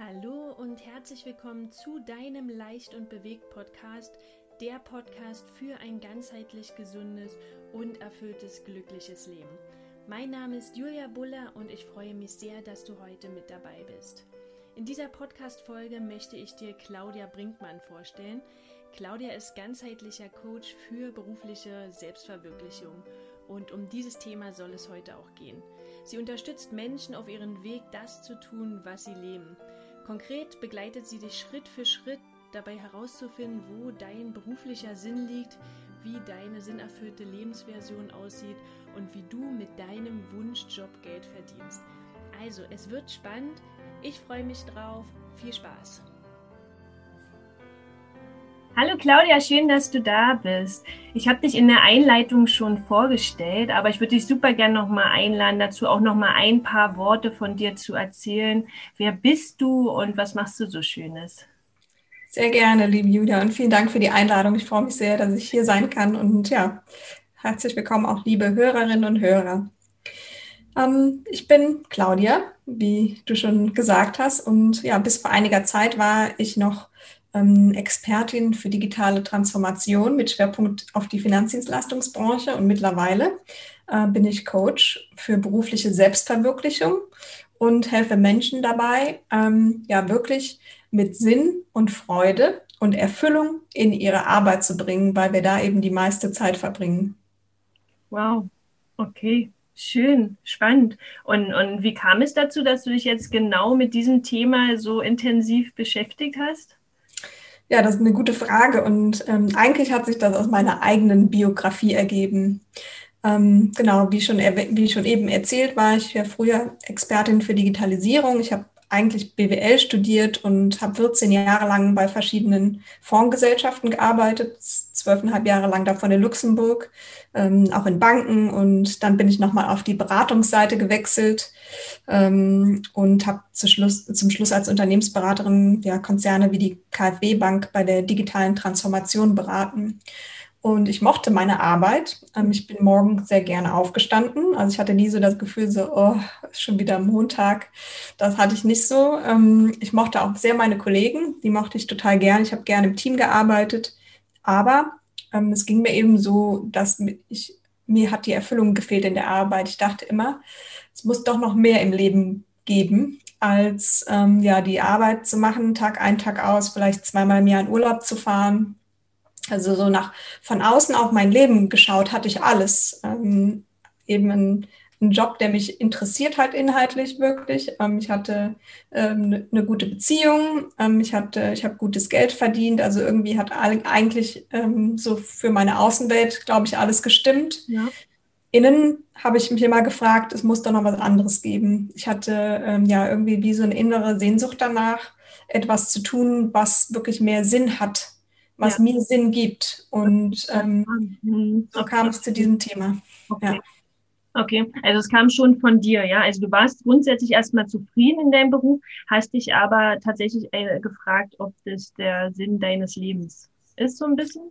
Hallo und herzlich willkommen zu deinem Leicht und bewegt Podcast, der Podcast für ein ganzheitlich gesundes und erfülltes glückliches Leben. Mein Name ist Julia Buller und ich freue mich sehr, dass du heute mit dabei bist. In dieser Podcast-Folge möchte ich dir Claudia Brinkmann vorstellen. Claudia ist ganzheitlicher Coach für berufliche Selbstverwirklichung und um dieses Thema soll es heute auch gehen. Sie unterstützt Menschen auf ihrem Weg, das zu tun, was sie leben. Konkret begleitet sie dich Schritt für Schritt dabei herauszufinden, wo dein beruflicher Sinn liegt, wie deine sinnerfüllte Lebensversion aussieht und wie du mit deinem Wunschjob Geld verdienst. Also, es wird spannend. Ich freue mich drauf. Viel Spaß. Hallo Claudia, schön, dass du da bist. Ich habe dich in der Einleitung schon vorgestellt, aber ich würde dich super gerne noch mal einladen, dazu auch noch mal ein paar Worte von dir zu erzählen. Wer bist du und was machst du so Schönes? Sehr gerne, liebe Julia, und vielen Dank für die Einladung. Ich freue mich sehr, dass ich hier sein kann. Und ja, herzlich willkommen auch liebe Hörerinnen und Hörer. Ähm, ich bin Claudia, wie du schon gesagt hast. Und ja, bis vor einiger Zeit war ich noch Expertin für digitale Transformation mit Schwerpunkt auf die Finanzdienstleistungsbranche und mittlerweile äh, bin ich Coach für berufliche Selbstverwirklichung und helfe Menschen dabei, ähm, ja wirklich mit Sinn und Freude und Erfüllung in ihre Arbeit zu bringen, weil wir da eben die meiste Zeit verbringen. Wow, okay. Schön, spannend. Und, und wie kam es dazu, dass du dich jetzt genau mit diesem Thema so intensiv beschäftigt hast? Ja, das ist eine gute Frage und ähm, eigentlich hat sich das aus meiner eigenen Biografie ergeben. Ähm, genau, wie schon, wie schon eben erzählt, war ich ja früher Expertin für Digitalisierung. Ich habe eigentlich BWL studiert und habe 14 Jahre lang bei verschiedenen Fondsgesellschaften gearbeitet, zwölfeinhalb Jahre lang davon in Luxemburg, ähm, auch in Banken und dann bin ich nochmal auf die Beratungsseite gewechselt ähm, und habe zu Schluss, zum Schluss als Unternehmensberaterin ja, Konzerne wie die KfW Bank bei der digitalen Transformation beraten. Und ich mochte meine Arbeit. Ähm, ich bin morgen sehr gerne aufgestanden. Also ich hatte nie so das Gefühl, so, oh, schon wieder Montag. Das hatte ich nicht so. Ähm, ich mochte auch sehr meine Kollegen. Die mochte ich total gern. Ich habe gerne im Team gearbeitet. Aber ähm, es ging mir eben so, dass ich, mir hat die Erfüllung gefehlt in der Arbeit. Ich dachte immer, es muss doch noch mehr im Leben geben, als ja, die Arbeit zu machen, Tag ein, Tag aus, vielleicht zweimal im Jahr in Urlaub zu fahren, also so nach von außen auf mein Leben geschaut, hatte ich alles. Ähm, eben ein, ein, Job, der mich interessiert hat inhaltlich wirklich. Ähm, ich hatte ähm, eine, eine gute Beziehung, ähm, ich hatte, ich habe gutes Geld verdient. Also irgendwie hat eigentlich ähm, so für meine Außenwelt, glaube ich, alles gestimmt. Ja. Innen habe ich mich immer gefragt, es muss doch noch was anderes geben. Ich hatte ähm, ja irgendwie wie so eine innere Sehnsucht danach, etwas zu tun, was wirklich mehr Sinn hat was ja. mir Sinn gibt. Und ähm, mhm. so kam es zu diesem Thema. Okay. Ja. Okay, also es kam schon von dir, ja. Also du warst grundsätzlich erstmal zufrieden in deinem Beruf, hast dich aber tatsächlich äh, gefragt, ob das der Sinn deines Lebens ist, so ein bisschen?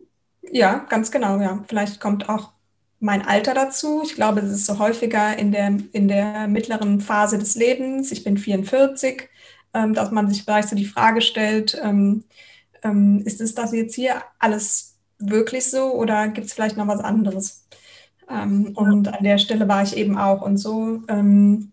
Ja, ganz genau, ja. Vielleicht kommt auch mein Alter dazu. Ich glaube, es ist so häufiger in der, in der mittleren Phase des Lebens. Ich bin 44, ähm, dass man sich vielleicht so die Frage stellt, ähm, ähm, ist es das jetzt hier alles wirklich so oder gibt es vielleicht noch was anderes? Ähm, und an der Stelle war ich eben auch. Und so ähm,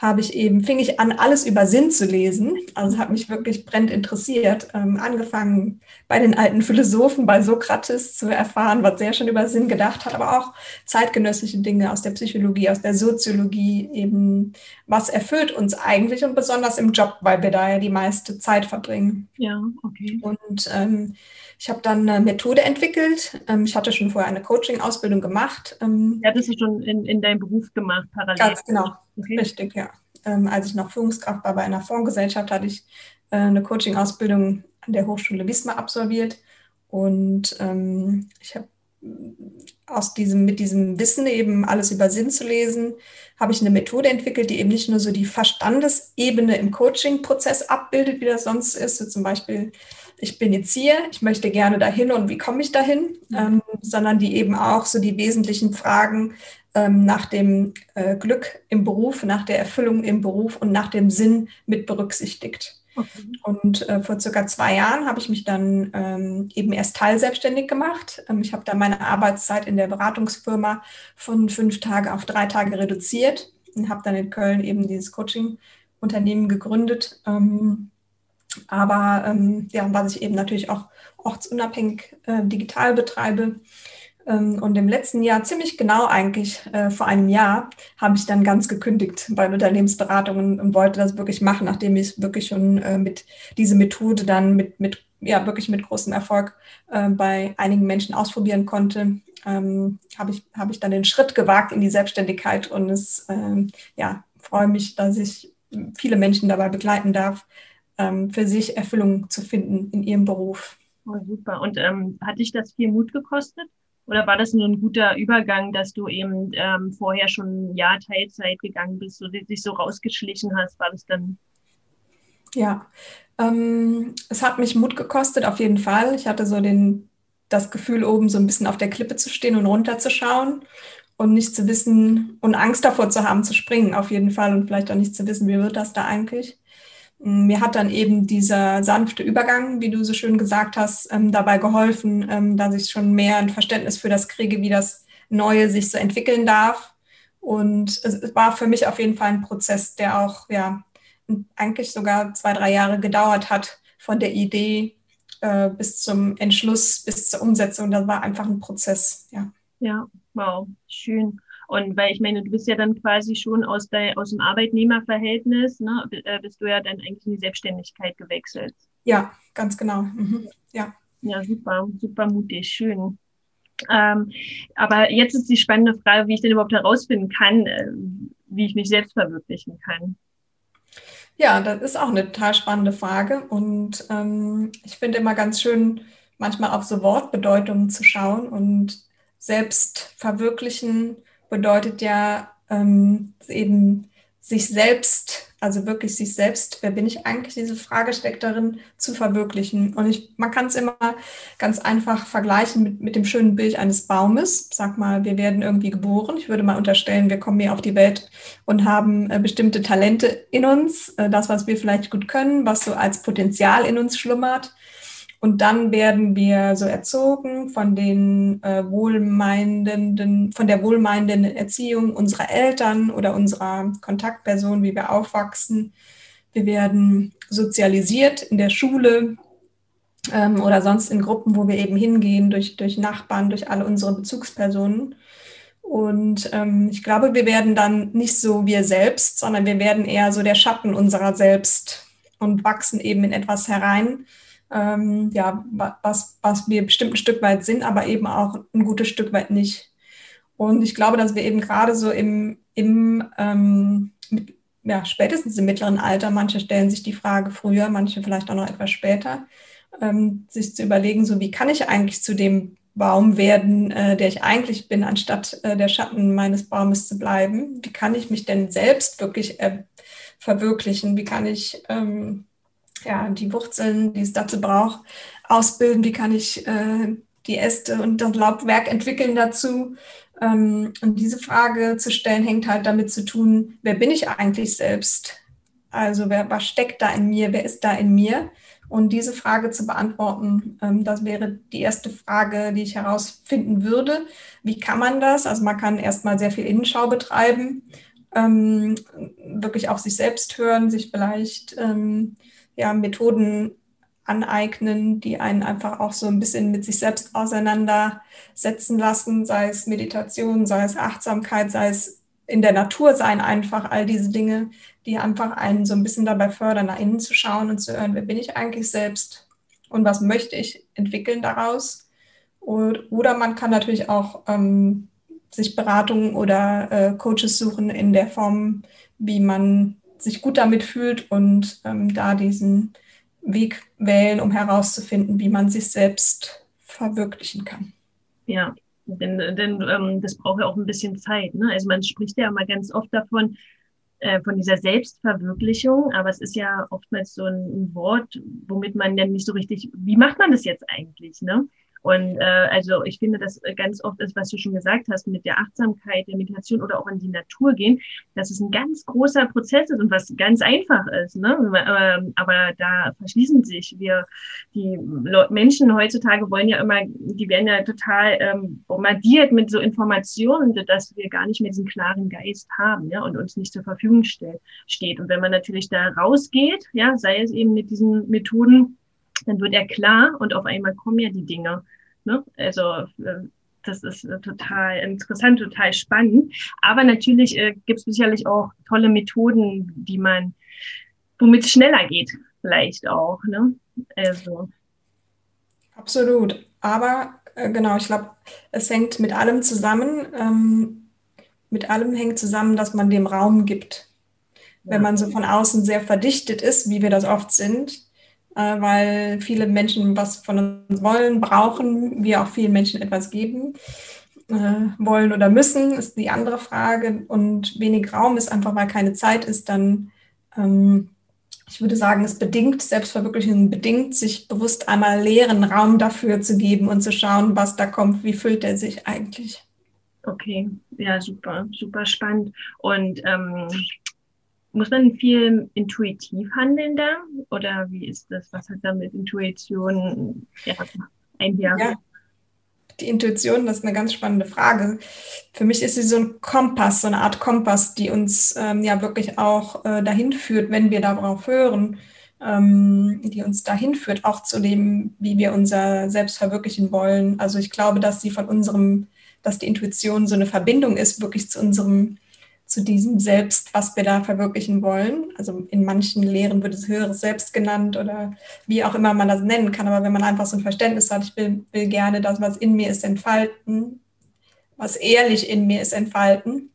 habe ich eben, fing ich an, alles über Sinn zu lesen. Also hat mich wirklich brennend interessiert. Ähm, angefangen bei den alten Philosophen, bei Sokrates zu erfahren, was sehr schon über Sinn gedacht hat, aber auch zeitgenössische Dinge aus der Psychologie, aus der Soziologie, eben was erfüllt uns eigentlich und besonders im Job, weil wir da ja die meiste Zeit verbringen. Ja, okay. Und ähm, ich habe dann eine Methode entwickelt. Ähm, ich hatte schon vorher eine Coaching-Ausbildung gemacht. Ähm, ja, das ist schon in, in deinem Beruf gemacht, parallel. Ganz genau, okay. richtig, ja. Ähm, als ich noch Führungskraft war bei einer Fondsgesellschaft, hatte ich äh, eine Coaching-Ausbildung an der Hochschule Wismar absolviert. Und ähm, ich habe aus diesem, mit diesem Wissen eben alles über Sinn zu lesen, habe ich eine Methode entwickelt, die eben nicht nur so die Verstandesebene im Coaching-Prozess abbildet, wie das sonst ist, so zum Beispiel ich bin jetzt hier, ich möchte gerne dahin und wie komme ich dahin, mhm. ähm, sondern die eben auch so die wesentlichen Fragen ähm, nach dem äh, Glück im Beruf, nach der Erfüllung im Beruf und nach dem Sinn mit berücksichtigt. Okay. Und äh, vor circa zwei Jahren habe ich mich dann ähm, eben erst teilselbstständig gemacht. Ähm, ich habe dann meine Arbeitszeit in der Beratungsfirma von fünf Tage auf drei Tage reduziert und habe dann in Köln eben dieses Coaching-Unternehmen gegründet. Ähm, aber ähm, ja, was ich eben natürlich auch ortsunabhängig äh, digital betreibe. Ähm, und im letzten Jahr, ziemlich genau eigentlich äh, vor einem Jahr, habe ich dann ganz gekündigt bei Unternehmensberatungen und wollte das wirklich machen, nachdem ich wirklich schon äh, mit dieser Methode dann mit, mit ja, wirklich mit großem Erfolg äh, bei einigen Menschen ausprobieren konnte, ähm, habe ich, hab ich dann den Schritt gewagt in die Selbstständigkeit und es ähm, ja, freue mich, dass ich viele Menschen dabei begleiten darf, ähm, für sich Erfüllung zu finden in ihrem Beruf. Oh, super. Und ähm, hat dich das viel Mut gekostet? Oder war das nur ein guter Übergang, dass du eben ähm, vorher schon ein Jahr Teilzeit gegangen bist und dich so rausgeschlichen hast? War das dann? Ja, ähm, es hat mich Mut gekostet, auf jeden Fall. Ich hatte so den, das Gefühl, oben so ein bisschen auf der Klippe zu stehen und runterzuschauen und nicht zu wissen und Angst davor zu haben, zu springen, auf jeden Fall. Und vielleicht auch nicht zu wissen, wie wird das da eigentlich. Mir hat dann eben dieser sanfte Übergang, wie du so schön gesagt hast, ähm, dabei geholfen, ähm, dass ich schon mehr ein Verständnis für das kriege, wie das Neue sich so entwickeln darf. Und es war für mich auf jeden Fall ein Prozess, der auch ja eigentlich sogar zwei, drei Jahre gedauert hat, von der Idee äh, bis zum Entschluss, bis zur Umsetzung. Das war einfach ein Prozess, ja. Ja, wow, schön. Und weil ich meine, du bist ja dann quasi schon aus, der, aus dem Arbeitnehmerverhältnis, ne, äh, bist du ja dann eigentlich in die Selbstständigkeit gewechselt. Ja, ganz genau. Mhm. Ja. Ja, super, super mutig, schön. Ähm, aber jetzt ist die spannende Frage, wie ich denn überhaupt herausfinden kann, äh, wie ich mich selbst verwirklichen kann. Ja, das ist auch eine total spannende Frage. Und ähm, ich finde immer ganz schön, manchmal auf so Wortbedeutungen zu schauen und selbst verwirklichen bedeutet ja ähm, eben sich selbst, also wirklich sich selbst, wer bin ich eigentlich, diese Frage steckt darin, zu verwirklichen. Und ich, man kann es immer ganz einfach vergleichen mit, mit dem schönen Bild eines Baumes. Sag mal, wir werden irgendwie geboren. Ich würde mal unterstellen, wir kommen hier auf die Welt und haben äh, bestimmte Talente in uns, äh, das, was wir vielleicht gut können, was so als Potenzial in uns schlummert. Und dann werden wir so erzogen von den äh, wohlmeinenden, von der wohlmeinenden Erziehung unserer Eltern oder unserer Kontaktperson, wie wir aufwachsen. Wir werden sozialisiert in der Schule ähm, oder sonst in Gruppen, wo wir eben hingehen, durch, durch Nachbarn, durch alle unsere Bezugspersonen. Und ähm, ich glaube, wir werden dann nicht so wir selbst, sondern wir werden eher so der Schatten unserer selbst und wachsen eben in etwas herein, ähm, ja, was, was wir bestimmt ein Stück weit sind, aber eben auch ein gutes Stück weit nicht. Und ich glaube, dass wir eben gerade so im, im ähm, mit, ja, spätestens im mittleren Alter, manche stellen sich die Frage früher, manche vielleicht auch noch etwas später, ähm, sich zu überlegen, so wie kann ich eigentlich zu dem Baum werden, äh, der ich eigentlich bin, anstatt äh, der Schatten meines Baumes zu bleiben? Wie kann ich mich denn selbst wirklich äh, verwirklichen? Wie kann ich ähm, ja, die Wurzeln, die es dazu braucht, ausbilden, wie kann ich äh, die Äste und das Laubwerk entwickeln dazu. Ähm, und diese Frage zu stellen, hängt halt damit zu tun, wer bin ich eigentlich selbst? Also wer, was steckt da in mir, wer ist da in mir? Und diese Frage zu beantworten, ähm, das wäre die erste Frage, die ich herausfinden würde. Wie kann man das? Also man kann erstmal sehr viel Innenschau betreiben, ähm, wirklich auf sich selbst hören, sich vielleicht ähm, ja, Methoden aneignen, die einen einfach auch so ein bisschen mit sich selbst auseinandersetzen lassen, sei es Meditation, sei es Achtsamkeit, sei es in der Natur sein, einfach all diese Dinge, die einfach einen so ein bisschen dabei fördern, nach innen zu schauen und zu hören, wer bin ich eigentlich selbst und was möchte ich entwickeln daraus. Oder man kann natürlich auch ähm, sich Beratungen oder äh, Coaches suchen in der Form, wie man sich gut damit fühlt und ähm, da diesen Weg wählen, um herauszufinden, wie man sich selbst verwirklichen kann. Ja, denn, denn ähm, das braucht ja auch ein bisschen Zeit. Ne? Also man spricht ja immer ganz oft davon, äh, von dieser Selbstverwirklichung, aber es ist ja oftmals so ein, ein, Wort, womit man dann nicht so richtig, wie macht man das jetzt eigentlich? Ne? Und äh, also ich finde, dass ganz oft ist, was du schon gesagt hast, mit der Achtsamkeit, der Meditation oder auch in die Natur gehen, dass es ein ganz großer Prozess ist und was ganz einfach ist. Ne? Aber, aber da verschließen sich wir, die Menschen heutzutage wollen ja immer, die werden ja total ähm, bombardiert mit so Informationen, dass wir gar nicht mehr diesen klaren Geist haben ja, und uns nicht zur Verfügung steht. Und wenn man natürlich da rausgeht, ja, sei es eben mit diesen Methoden, dann wird er klar und auf einmal kommen ja die Dinge. Ne? Also äh, das ist äh, total interessant, total spannend. Aber natürlich äh, gibt es sicherlich auch tolle Methoden, die man, womit es schneller geht, vielleicht auch. Ne? Also. Absolut. Aber äh, genau, ich glaube, es hängt mit allem zusammen. Ähm, mit allem hängt zusammen, dass man dem Raum gibt. Ja. Wenn man so von außen sehr verdichtet ist, wie wir das oft sind, weil viele Menschen was von uns wollen, brauchen, wir auch vielen Menschen etwas geben äh, wollen oder müssen, ist die andere Frage. Und wenig Raum ist einfach, weil keine Zeit ist, dann, ähm, ich würde sagen, es bedingt, Selbstverwirklichung bedingt, sich bewusst einmal leeren Raum dafür zu geben und zu schauen, was da kommt, wie füllt er sich eigentlich. Okay, ja, super, super spannend. Und ähm, muss man viel intuitiv handeln da? Oder wie ist das? Was hat da mit Intuition ja, einher? Ja, die Intuition, das ist eine ganz spannende Frage. Für mich ist sie so ein Kompass, so eine Art Kompass, die uns ähm, ja wirklich auch äh, dahin führt, wenn wir darauf hören, ähm, die uns dahin führt, auch zu dem, wie wir unser Selbst verwirklichen wollen. Also ich glaube, dass sie von unserem, dass die Intuition so eine Verbindung ist, wirklich zu unserem zu diesem Selbst, was wir da verwirklichen wollen. Also in manchen Lehren wird es höheres Selbst genannt oder wie auch immer man das nennen kann. Aber wenn man einfach so ein Verständnis hat, ich will, will gerne das, was in mir ist, entfalten, was ehrlich in mir ist, entfalten,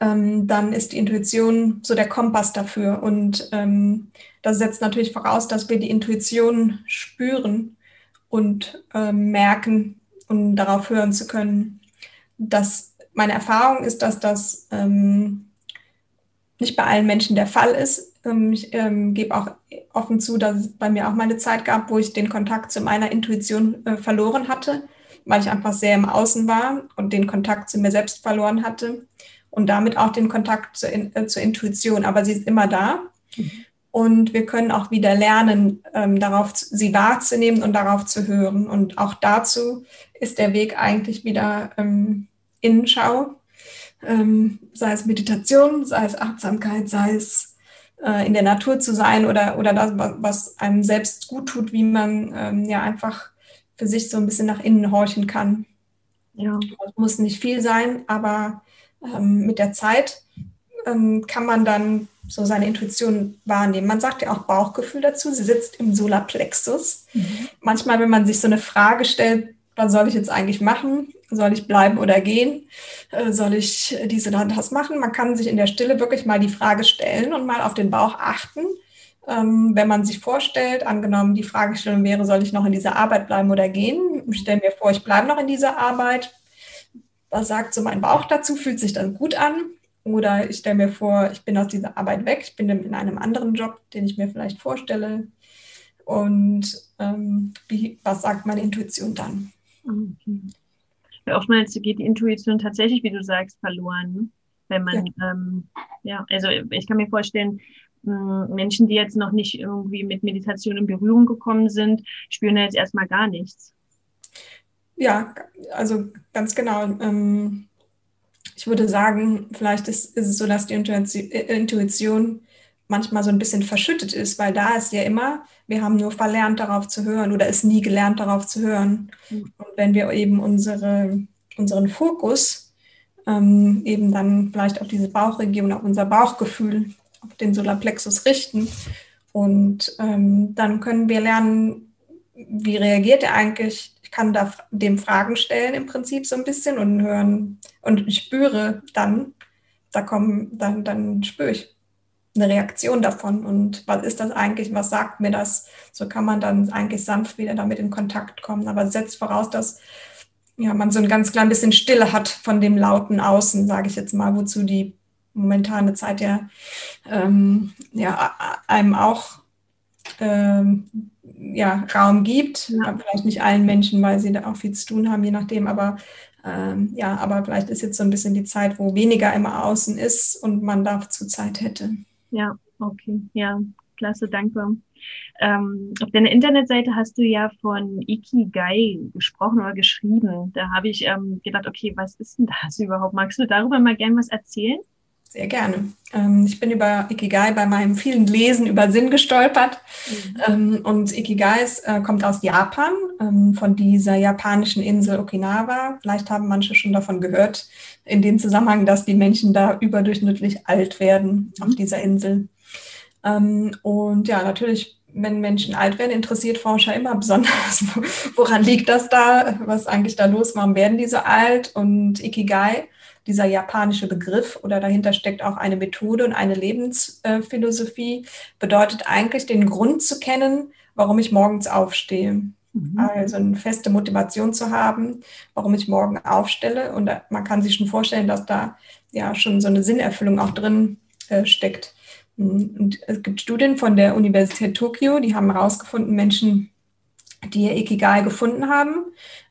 ähm, dann ist die Intuition so der Kompass dafür. Und ähm, das setzt natürlich voraus, dass wir die Intuition spüren und ähm, merken um darauf hören zu können, dass meine Erfahrung ist, dass das ähm, nicht bei allen Menschen der Fall ist. Ähm, ich ähm, gebe auch offen zu, dass es bei mir auch mal eine Zeit gab, wo ich den Kontakt zu meiner Intuition äh, verloren hatte, weil ich einfach sehr im Außen war und den Kontakt zu mir selbst verloren hatte und damit auch den Kontakt zur, äh, zur Intuition. Aber sie ist immer da. Mhm. Und wir können auch wieder lernen, ähm, darauf sie wahrzunehmen und darauf zu hören. Und auch dazu ist der Weg eigentlich wieder ähm, Innenschau, ähm, sei es Meditation, sei es Achtsamkeit, sei es äh, in der Natur zu sein oder, oder das, was einem selbst gut tut, wie man ähm, ja einfach für sich so ein bisschen nach innen horchen kann. Ja. Das muss nicht viel sein, aber ähm, mit der Zeit ähm, kann man dann so seine Intuition wahrnehmen. Man sagt ja auch Bauchgefühl dazu. Sie sitzt im Solarplexus. Mhm. Manchmal, wenn man sich so eine Frage stellt, was soll ich jetzt eigentlich machen? Soll ich bleiben oder gehen? Äh, soll ich dies oder das machen? Man kann sich in der Stille wirklich mal die Frage stellen und mal auf den Bauch achten. Ähm, wenn man sich vorstellt, angenommen die Fragestellung wäre, soll ich noch in dieser Arbeit bleiben oder gehen? Ich stelle mir vor, ich bleibe noch in dieser Arbeit. Was sagt so mein Bauch dazu? Fühlt sich das gut an? Oder ich stelle mir vor, ich bin aus dieser Arbeit weg, ich bin in einem anderen Job, den ich mir vielleicht vorstelle. Und ähm, wie, was sagt meine Intuition dann? Okay. Oftmals geht die Intuition tatsächlich, wie du sagst, verloren. Ne? Wenn man, ja. Ähm, ja, also ich kann mir vorstellen, Menschen, die jetzt noch nicht irgendwie mit Meditation in Berührung gekommen sind, spüren jetzt erstmal gar nichts. Ja, also ganz genau. Ähm, ich würde sagen, vielleicht ist, ist es so, dass die Intuition manchmal so ein bisschen verschüttet ist, weil da ist ja immer, wir haben nur verlernt darauf zu hören oder ist nie gelernt darauf zu hören. Mhm. Und wenn wir eben unsere, unseren Fokus ähm, eben dann vielleicht auf diese Bauchregion, auf unser Bauchgefühl, auf den Solarplexus richten und ähm, dann können wir lernen, wie reagiert er eigentlich? Ich kann da dem Fragen stellen im Prinzip so ein bisschen und hören und ich spüre dann, da kommen, dann, dann spüre ich, eine Reaktion davon und was ist das eigentlich, was sagt mir das? So kann man dann eigentlich sanft wieder damit in Kontakt kommen, aber setzt voraus, dass ja, man so ein ganz klein bisschen Stille hat von dem lauten Außen, sage ich jetzt mal, wozu die momentane Zeit ja, ähm, ja einem auch ähm, ja, Raum gibt. Ja. Vielleicht nicht allen Menschen, weil sie da auch viel zu tun haben, je nachdem. Aber ähm, ja, aber vielleicht ist jetzt so ein bisschen die Zeit, wo weniger immer außen ist und man dazu Zeit hätte. Ja, okay. Ja, klasse, danke. Ähm, auf deiner Internetseite hast du ja von Ikigai gesprochen oder geschrieben. Da habe ich ähm, gedacht, okay, was ist denn das überhaupt? Magst du darüber mal gerne was erzählen? Sehr gerne. Ähm, ich bin über Ikigai bei meinem vielen Lesen über Sinn gestolpert. Mhm. Ähm, und Ikigai ist, äh, kommt aus Japan, ähm, von dieser japanischen Insel Okinawa. Vielleicht haben manche schon davon gehört, in dem Zusammenhang, dass die Menschen da überdurchschnittlich alt werden mhm. auf dieser Insel. und ja, natürlich wenn Menschen alt werden, interessiert Forscher immer besonders, woran liegt das da, was eigentlich da los, warum werden die so alt? Und Ikigai dieser japanische Begriff oder dahinter steckt auch eine Methode und eine Lebensphilosophie, bedeutet eigentlich den Grund zu kennen, warum ich morgens aufstehe. Mhm. Also eine feste Motivation zu haben, warum ich morgen aufstelle. Und man kann sich schon vorstellen, dass da ja schon so eine Sinnerfüllung auch drin äh, steckt. Und es gibt Studien von der Universität Tokio, die haben herausgefunden, Menschen, die ihr Ikigai gefunden haben,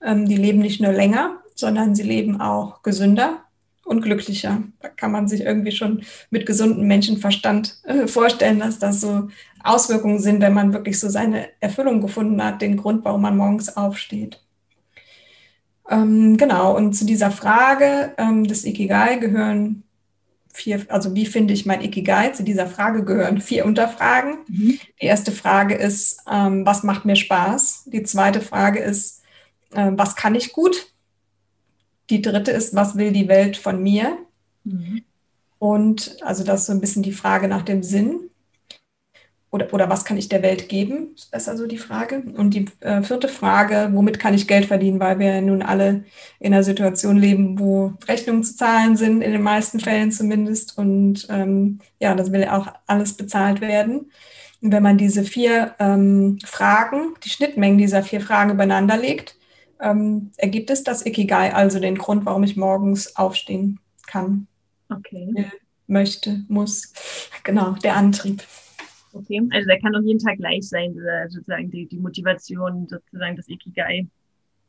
ähm, die leben nicht nur länger, sondern sie leben auch gesünder und glücklicher. Da kann man sich irgendwie schon mit gesundem Menschenverstand äh, vorstellen, dass das so Auswirkungen sind, wenn man wirklich so seine Erfüllung gefunden hat, den Grund, warum man morgens aufsteht. Ähm, genau, und zu dieser Frage ähm, des Ikigai gehören vier, also wie finde ich mein Ikigai? Zu dieser Frage gehören vier Unterfragen. Mhm. Die erste Frage ist, ähm, was macht mir Spaß? Die zweite Frage ist, äh, was kann ich gut? Die dritte ist, was will die Welt von mir? Mhm. Und also das ist so ein bisschen die Frage nach dem Sinn. Oder, oder was kann ich der Welt geben? Das ist also die Frage. Und die äh, vierte Frage, womit kann ich Geld verdienen? Weil wir nun alle in einer Situation leben, wo Rechnungen zu zahlen sind, in den meisten Fällen zumindest. Und ähm, ja, das will auch alles bezahlt werden. Und wenn man diese vier ähm, Fragen, die Schnittmengen dieser vier Fragen übereinander legt, ähm, ergibt es das Ikigai, also den Grund, warum ich morgens aufstehen kann. Okay. Äh, möchte, muss. Genau, der Antrieb. Okay, also der kann auch jeden Tag gleich sein, sozusagen die, die Motivation, sozusagen das Ikigai.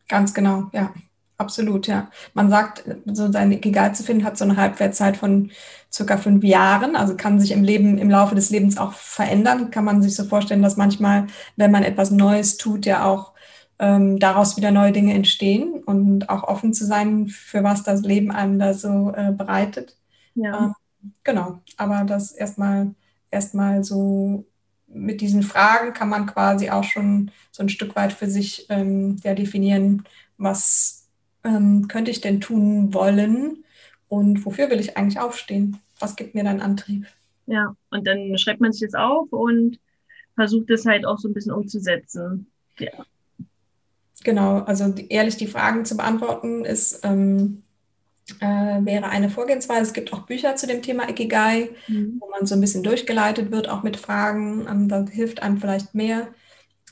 Ganz genau, ja. Absolut, ja. Man sagt, so sein Ikigai zu finden, hat so eine Halbwertzeit von circa fünf Jahren, also kann sich im Leben, im Laufe des Lebens auch verändern. Kann man sich so vorstellen, dass manchmal, wenn man etwas Neues tut, ja auch ähm, daraus wieder neue Dinge entstehen und auch offen zu sein, für was das Leben einem da so äh, bereitet. Ja. Ähm, genau, aber das erstmal erstmal so mit diesen Fragen kann man quasi auch schon so ein Stück weit für sich ähm, ja, definieren, was ähm, könnte ich denn tun wollen und wofür will ich eigentlich aufstehen? Was gibt mir dann Antrieb? Ja, und dann schreibt man sich das auf und versucht es halt auch so ein bisschen umzusetzen. Ja. Genau, also ehrlich die Fragen zu beantworten ist ähm, äh, wäre eine Vorgehensweise. Es gibt auch Bücher zu dem Thema Ikigai, mhm. wo man so ein bisschen durchgeleitet wird, auch mit Fragen. Ähm, da hilft einem vielleicht mehr.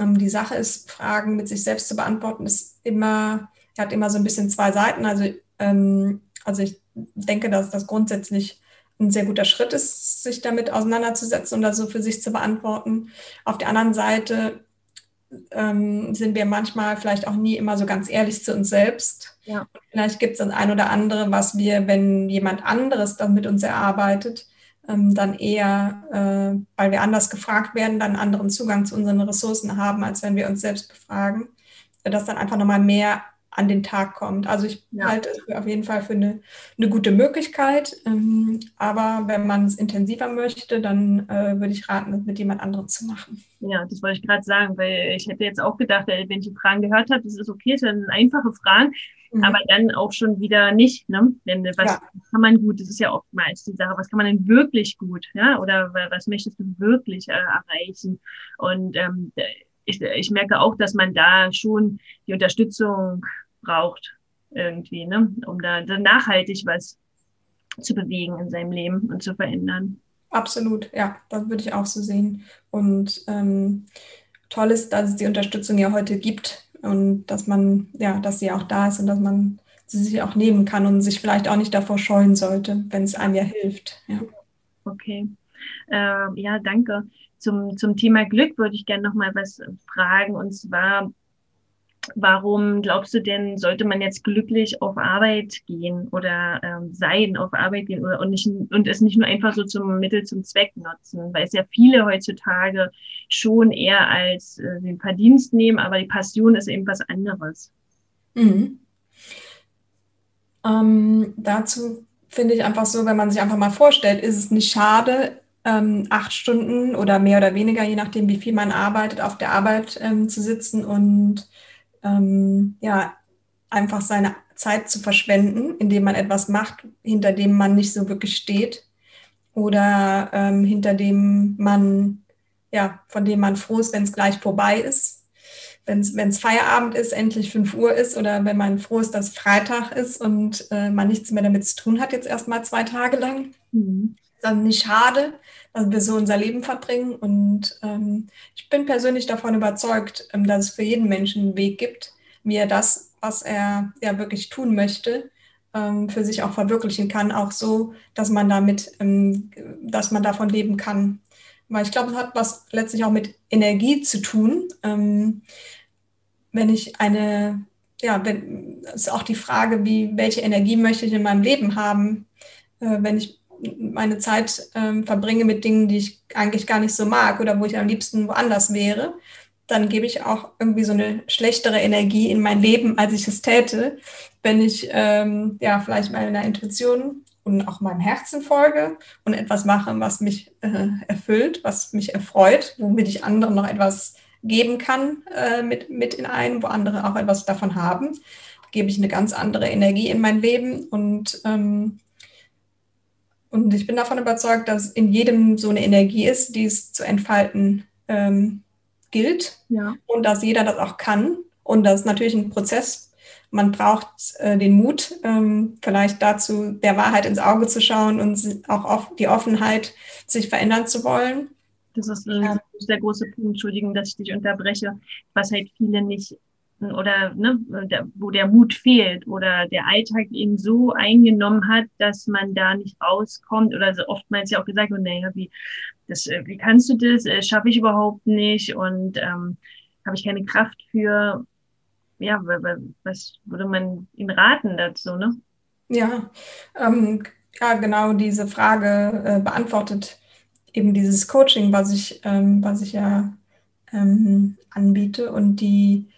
Ähm, die Sache ist, Fragen mit sich selbst zu beantworten, ist immer, hat immer so ein bisschen zwei Seiten. Also, ähm, also ich denke, dass das grundsätzlich ein sehr guter Schritt ist, sich damit auseinanderzusetzen und das so für sich zu beantworten. Auf der anderen Seite ähm, sind wir manchmal vielleicht auch nie immer so ganz ehrlich zu uns selbst. Ja. Vielleicht gibt es das ein oder andere, was wir, wenn jemand anderes dann mit uns erarbeitet, ähm, dann eher, äh, weil wir anders gefragt werden, dann anderen Zugang zu unseren Ressourcen haben, als wenn wir uns selbst befragen, dass dann einfach nochmal mehr an den Tag kommt. Also ich ja. halte es auf jeden Fall für eine, eine gute Möglichkeit. Ähm, aber wenn man es intensiver möchte, dann äh, würde ich raten, das mit jemand anderem zu machen. Ja, das wollte ich gerade sagen, weil ich hätte jetzt auch gedacht, wenn ich die Fragen gehört habe, das ist okay, das sind einfache Fragen, mhm. aber dann auch schon wieder nicht. Ne? Denn was ja. kann man gut, das ist ja oftmals die Sache, was kann man denn wirklich gut? Ja? Oder was möchtest du wirklich äh, erreichen? Und ähm, ich, ich merke auch, dass man da schon die Unterstützung braucht, irgendwie, ne? um da, da nachhaltig was zu bewegen in seinem Leben und zu verändern. Absolut, ja, das würde ich auch so sehen. Und ähm, toll ist, dass es die Unterstützung ja heute gibt und dass man, ja, dass sie auch da ist und dass man sie sich auch nehmen kann und sich vielleicht auch nicht davor scheuen sollte, wenn es einem ja hilft. Ja. Okay. Äh, ja, danke. Zum, zum Thema Glück würde ich gerne noch mal was fragen. Und zwar, warum glaubst du denn, sollte man jetzt glücklich auf Arbeit gehen oder ähm, sein, auf Arbeit gehen oder, und, nicht, und es nicht nur einfach so zum Mittel zum Zweck nutzen? Weil es ja viele heutzutage schon eher als äh, den Verdienst nehmen, aber die Passion ist eben was anderes. Mhm. Ähm, dazu finde ich einfach so, wenn man sich einfach mal vorstellt, ist es nicht schade, ähm, acht Stunden oder mehr oder weniger, je nachdem, wie viel man arbeitet, auf der Arbeit ähm, zu sitzen und ähm, ja, einfach seine Zeit zu verschwenden, indem man etwas macht, hinter dem man nicht so wirklich steht oder ähm, hinter dem man, ja, von dem man froh ist, wenn es gleich vorbei ist. Wenn es Feierabend ist, endlich 5 Uhr ist oder wenn man froh ist, dass Freitag ist und äh, man nichts mehr damit zu tun hat, jetzt erstmal zwei Tage lang, mhm. dann nicht schade, dass wir so unser Leben verbringen. Und ähm, ich bin persönlich davon überzeugt, ähm, dass es für jeden Menschen einen Weg gibt, wie er das, was er ja wirklich tun möchte, ähm, für sich auch verwirklichen kann, auch so, dass man damit, ähm, dass man davon leben kann. Weil ich glaube, es hat was letztlich auch mit Energie zu tun. Ähm, wenn ich eine, ja, wenn, ist auch die Frage, wie, welche Energie möchte ich in meinem Leben haben, äh, wenn ich meine Zeit äh, verbringe mit Dingen, die ich eigentlich gar nicht so mag oder wo ich am liebsten woanders wäre, dann gebe ich auch irgendwie so eine schlechtere Energie in mein Leben, als ich es täte, wenn ich ähm, ja vielleicht meiner Intuition und auch meinem Herzen folge und etwas mache, was mich äh, erfüllt, was mich erfreut, womit ich anderen noch etwas geben kann äh, mit, mit in einen, wo andere auch etwas davon haben, gebe ich eine ganz andere Energie in mein Leben und, ähm, und ich bin davon überzeugt, dass in jedem so eine Energie ist, die es zu entfalten ähm, gilt ja. und dass jeder das auch kann und das ist natürlich ein Prozess. Man braucht äh, den Mut, ähm, vielleicht dazu der Wahrheit ins Auge zu schauen und auch auf die Offenheit, sich verändern zu wollen. Das ist ein ja. sehr großer Punkt, Entschuldigung, dass ich dich unterbreche, was halt viele nicht oder ne, wo der Mut fehlt oder der Alltag ihn so eingenommen hat, dass man da nicht rauskommt oder so oftmals ja auch gesagt wird, naja, wie, das, äh, wie kannst du das, äh, schaffe ich überhaupt nicht und ähm, habe ich keine Kraft für. Ja, was würde man ihnen raten dazu, ne? Ja, ähm, ja, genau diese Frage äh, beantwortet eben dieses Coaching, was ich, ähm, was ich ja ähm, anbiete. Und die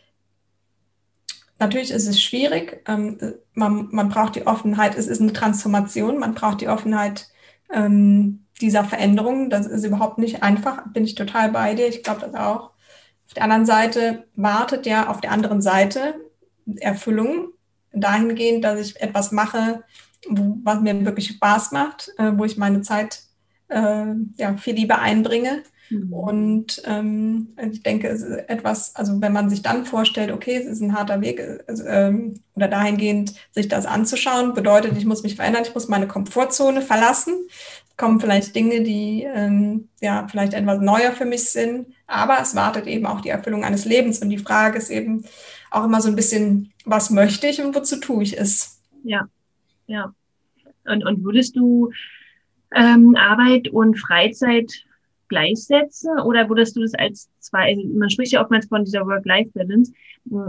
natürlich ist es schwierig. Ähm, man, man braucht die Offenheit, es ist eine Transformation, man braucht die Offenheit ähm, dieser Veränderung. Das ist überhaupt nicht einfach, bin ich total bei dir. Ich glaube das auch. Auf der anderen Seite wartet ja auf der anderen Seite Erfüllung dahingehend, dass ich etwas mache, was mir wirklich Spaß macht, äh, wo ich meine Zeit äh, ja, viel Liebe einbringe. Mhm. Und ähm, ich denke, es ist etwas, also wenn man sich dann vorstellt, okay, es ist ein harter Weg, ähm, oder dahingehend sich das anzuschauen, bedeutet, ich muss mich verändern, ich muss meine Komfortzone verlassen. Kommen vielleicht Dinge, die ähm, ja vielleicht etwas neuer für mich sind, aber es wartet eben auch die Erfüllung eines Lebens. Und die Frage ist eben auch immer so ein bisschen, was möchte ich und wozu tue ich es? Ja, ja. Und, und würdest du ähm, Arbeit und Freizeit gleichsetzen oder würdest du das als zwei, also man spricht ja oftmals von dieser Work-Life-Balance.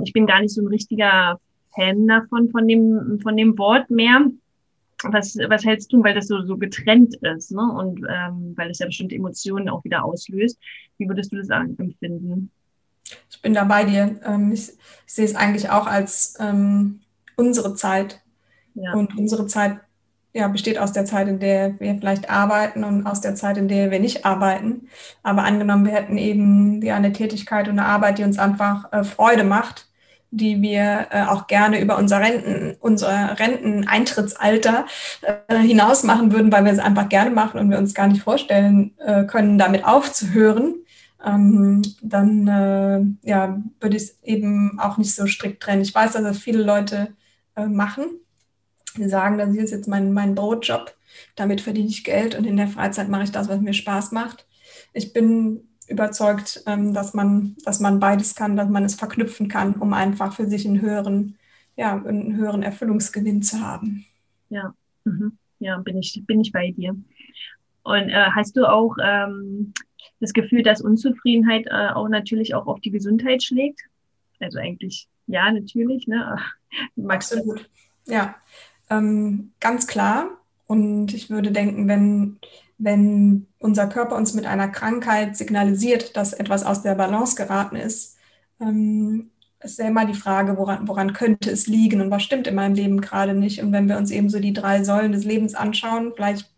Ich bin gar nicht so ein richtiger Fan davon, von dem, von dem Wort mehr. Was, was hältst du, weil das so, so getrennt ist, ne? Und ähm, weil es ja bestimmte Emotionen auch wieder auslöst. Wie würdest du das empfinden? Ich bin da bei dir. Ähm, ich, ich, sehe es eigentlich auch als ähm, unsere Zeit. Ja. Und unsere Zeit ja, besteht aus der Zeit, in der wir vielleicht arbeiten und aus der Zeit, in der wir nicht arbeiten. Aber angenommen, wir hätten eben ja, eine Tätigkeit und eine Arbeit, die uns einfach äh, Freude macht, die wir äh, auch gerne über unser Renten, unser Renteneintrittsalter äh, hinaus machen würden, weil wir es einfach gerne machen und wir uns gar nicht vorstellen äh, können, damit aufzuhören. Ähm, dann äh, ja, würde ich es eben auch nicht so strikt trennen. Ich weiß, dass das viele Leute äh, machen sagen, das ist jetzt mein, mein Brotjob, damit verdiene ich Geld und in der Freizeit mache ich das, was mir Spaß macht. Ich bin überzeugt, ähm, dass, man, dass man beides kann, dass man es verknüpfen kann, um einfach für sich einen höheren, ja, einen höheren Erfüllungsgewinn zu haben. Ja, mhm. ja bin, ich, bin ich bei dir. Und äh, hast du auch ähm, das Gefühl, dass Unzufriedenheit äh, auch natürlich auch auf die Gesundheit schlägt? Also eigentlich ja, natürlich. Ne? Magst du gut? Ja, ähm, ganz klar. Und ich würde denken, wenn, wenn unser Körper uns mit einer Krankheit signalisiert, dass etwas aus der Balance geraten ist, ähm, ist ja immer die Frage, woran, woran könnte es liegen und was stimmt in meinem Leben gerade nicht. Und wenn wir uns eben so die drei Säulen des Lebens anschauen, vielleicht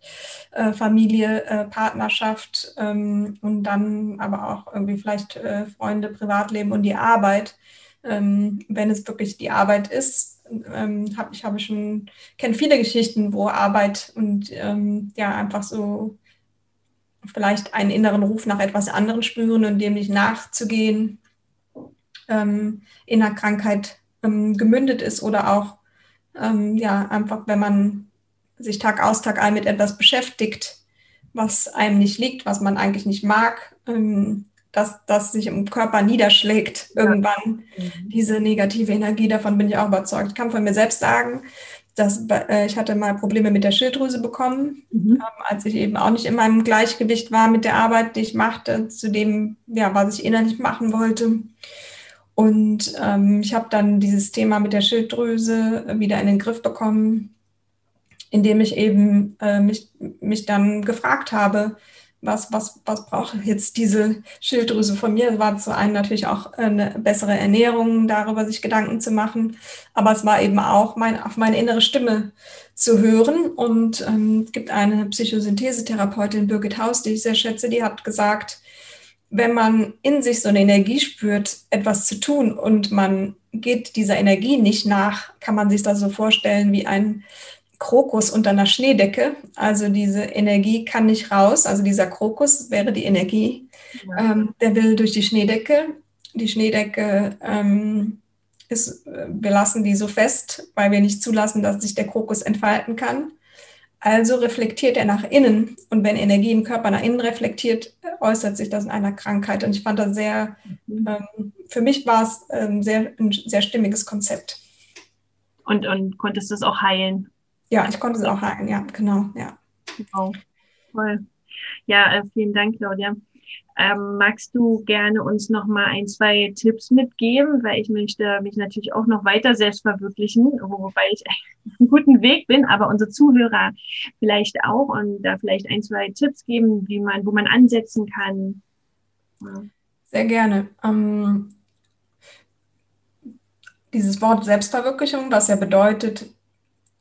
äh, Familie, äh, Partnerschaft ähm, und dann aber auch irgendwie vielleicht äh, Freunde, Privatleben und die Arbeit, ähm, wenn es wirklich die Arbeit ist, ähm, hab, ich habe schon, kenne viele Geschichten, wo Arbeit und ähm, ja, einfach so vielleicht einen inneren Ruf nach etwas anderem spüren und dem nicht nachzugehen, ähm, in der Krankheit ähm, gemündet ist oder auch, ähm, ja, einfach, wenn man sich Tag aus, Tag ein mit etwas beschäftigt, was einem nicht liegt, was man eigentlich nicht mag, ähm, dass das sich im Körper niederschlägt irgendwann, ja. Mhm. diese negative Energie, davon bin ich auch überzeugt. Ich kann von mir selbst sagen, dass äh, ich hatte mal Probleme mit der Schilddrüse bekommen, mhm. ähm, als ich eben auch nicht in meinem Gleichgewicht war mit der Arbeit, die ich machte, zu dem, ja, was ich innerlich machen wollte. Und ähm, ich habe dann dieses Thema mit der Schilddrüse wieder in den Griff bekommen, indem ich eben äh, mich, mich dann gefragt habe, was, was, was braucht jetzt diese Schilddrüse von mir? Es war zu einem natürlich auch eine bessere Ernährung, darüber sich Gedanken zu machen, aber es war eben auch mein, auf meine innere Stimme zu hören. Und ähm, es gibt eine Psychosynthesetherapeutin, Birgit Haus, die ich sehr schätze, die hat gesagt, wenn man in sich so eine Energie spürt, etwas zu tun und man geht dieser Energie nicht nach, kann man sich das so vorstellen wie ein Krokus unter einer Schneedecke. Also diese Energie kann nicht raus. Also dieser Krokus wäre die Energie. Ja. Ähm, der will durch die Schneedecke. Die Schneedecke ähm, ist, wir lassen die so fest, weil wir nicht zulassen, dass sich der Krokus entfalten kann. Also reflektiert er nach innen. Und wenn Energie im Körper nach innen reflektiert, äußert sich das in einer Krankheit. Und ich fand das sehr, mhm. ähm, für mich war es ähm, sehr, ein sehr stimmiges Konzept. Und, und konntest du es auch heilen? Ja, ich konnte es auch heilen, ja, genau, ja. Genau. Toll. Ja, äh, vielen Dank, Claudia. Ähm, magst du gerne uns noch mal ein, zwei Tipps mitgeben, weil ich möchte mich natürlich auch noch weiter selbst verwirklichen, wobei ich auf einem guten Weg bin, aber unsere Zuhörer vielleicht auch und da vielleicht ein, zwei Tipps geben, wie man, wo man ansetzen kann. Ja. Sehr gerne. Ähm, dieses Wort Selbstverwirklichung, was ja bedeutet,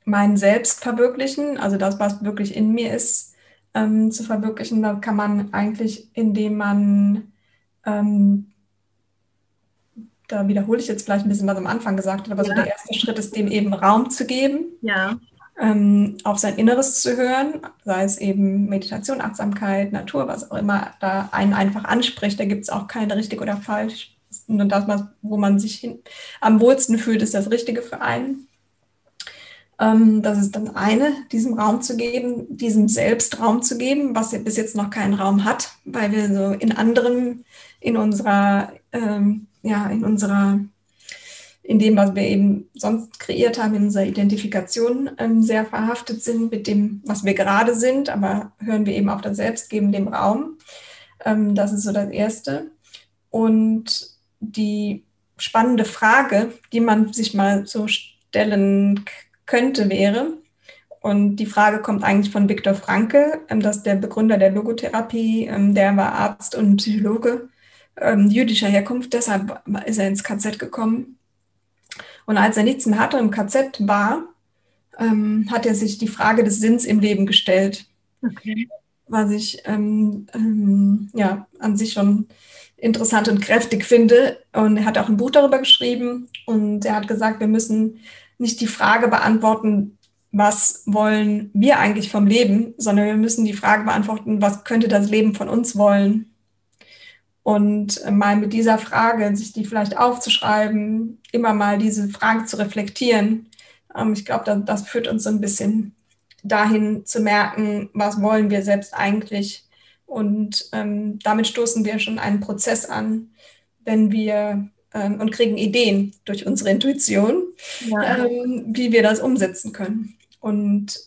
mein Selbst verwirklichen, also das, was wirklich in mir ist, ähm, zu verwirklichen. Da kann man eigentlich, indem man, ähm, da wiederhole ich jetzt vielleicht ein bisschen, was am Anfang gesagt habe, aber ja. so der erste Schritt ist, dem eben Raum zu geben. Ja. Ähm, auf sein Inneres zu hören, sei es eben Meditation, Achtsamkeit, Natur, was auch immer da einen einfach anspricht. Da gibt es auch keine richtig oder falsch. Und das, wo man sich hin, am wohlsten fühlt, ist das Richtige für einen. Ähm, das ist dann eine, diesem Raum zu geben, diesem Selbst Raum zu geben, was bis jetzt noch keinen Raum hat, weil wir so in anderem, in unserer, ähm, ja, in unserer, in dem, was wir eben sonst kreiert haben, in unserer Identifikation ähm, sehr verhaftet sind mit dem, was wir gerade sind, aber hören wir eben auf das Selbst, geben dem Raum. Ähm, das ist so das Erste. Und die spannende Frage, die man sich mal so stellen könnte, wäre. Und die Frage kommt eigentlich von Viktor Frankl, ähm, das ist der Begründer der Logotherapie, ähm, der war Arzt und Psychologe ähm, jüdischer Herkunft, deshalb ist er ins KZ gekommen. Und als er nichts mehr hatte im KZ war, hat er sich die Frage des Sinns im Leben gestellt. Okay. Was ich ähm, ähm, ja, an sich schon interessant und kräftig finde. Und er hat auch ein Buch darüber geschrieben und er hat gesagt, wir müssen nicht die Frage beantworten, was wollen wir eigentlich vom Leben, sondern wir müssen die Frage beantworten, was könnte das Leben von uns wollen? Und mal mit dieser Frage, sich die vielleicht aufzuschreiben, immer mal diese Frage zu reflektieren. Ähm, ich glaube, das, führt uns so ein bisschen dahin zu merken, was wollen wir selbst eigentlich. Und ähm, damit stoßen wir schon einen Prozess an, wenn wir ähm, und kriegen Ideen durch unsere Intuition, ja. ähm, wie wir das umsetzen können. Und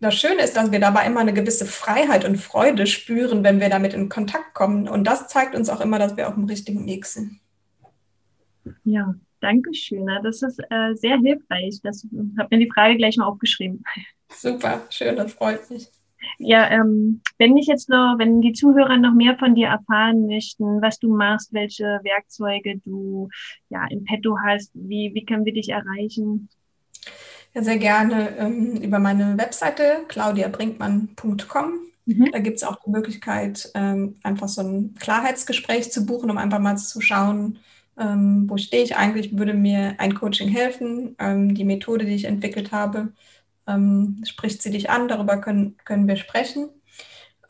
das Schöne ist, dass wir dabei immer eine gewisse Freiheit und Freude spüren, wenn wir damit in Kontakt kommen. Und das zeigt uns auch immer, dass wir auf dem richtigen Weg sind. Ja, danke schön. Das ist äh, sehr hilfreich. Das habe mir die Frage gleich mal aufgeschrieben. Super, schön, das freut mich. Ja, ähm, wenn ich jetzt noch, wenn die Zuhörer noch mehr von dir erfahren möchten, was du machst, welche Werkzeuge du ja im Petto hast, wie, wie können wir dich erreichen? Ja, sehr gerne ähm, über meine Webseite claudiabrinkmann.com. Mhm. Da gibt es auch die Möglichkeit, ähm, einfach so ein Klarheitsgespräch zu buchen, um einfach mal zu schauen, ähm, wo stehe ich eigentlich, würde mir ein Coaching helfen, ähm, die Methode, die ich entwickelt habe, ähm, spricht sie dich an, darüber können, können wir sprechen.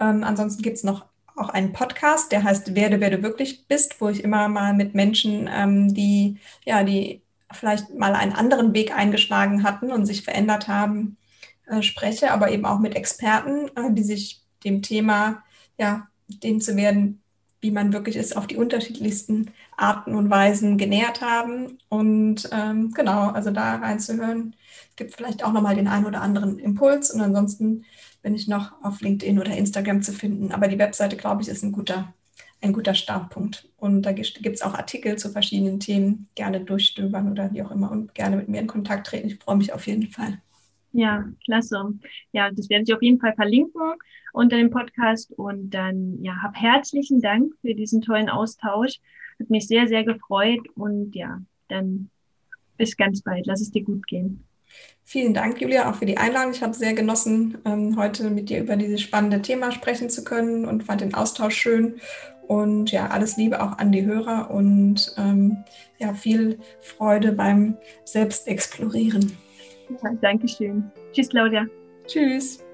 Ähm, ansonsten gibt es noch auch einen Podcast, der heißt Werde, wer du wirklich bist, wo ich immer mal mit Menschen, ähm, die, ja, die vielleicht mal einen anderen Weg eingeschlagen hatten und sich verändert haben, äh, spreche, aber eben auch mit Experten, äh, die sich dem Thema, ja, dem zu werden, wie man wirklich ist, auf die unterschiedlichsten Arten und Weisen genährt haben. Und ähm, genau, also da reinzuhören, gibt vielleicht auch nochmal den einen oder anderen Impuls. Und ansonsten bin ich noch auf LinkedIn oder Instagram zu finden. Aber die Webseite, glaube ich, ist ein guter, ein guter Startpunkt. Und da gibt es auch Artikel zu verschiedenen Themen. Gerne durchstöbern oder wie auch immer und gerne mit mir in Kontakt treten. Ich freue mich auf jeden Fall. Ja, klasse. Ja, das werde ich auf jeden Fall verlinken unter dem Podcast. Und dann, ja, hab herzlichen Dank für diesen tollen Austausch. Hat mich sehr, sehr gefreut. Und ja, dann bis ganz bald. Lass es dir gut gehen. Vielen Dank, Julia, auch für die Einladung. Ich habe sehr genossen, ähm, heute mit dir über dieses spannende Thema sprechen zu können und fand den Austausch schön. Und ja, alles Liebe auch an die Hörer und ähm, ja, viel Freude beim Selbstexplorieren. Ja, Dankeschön. Tschüss, Claudia. Tschüss.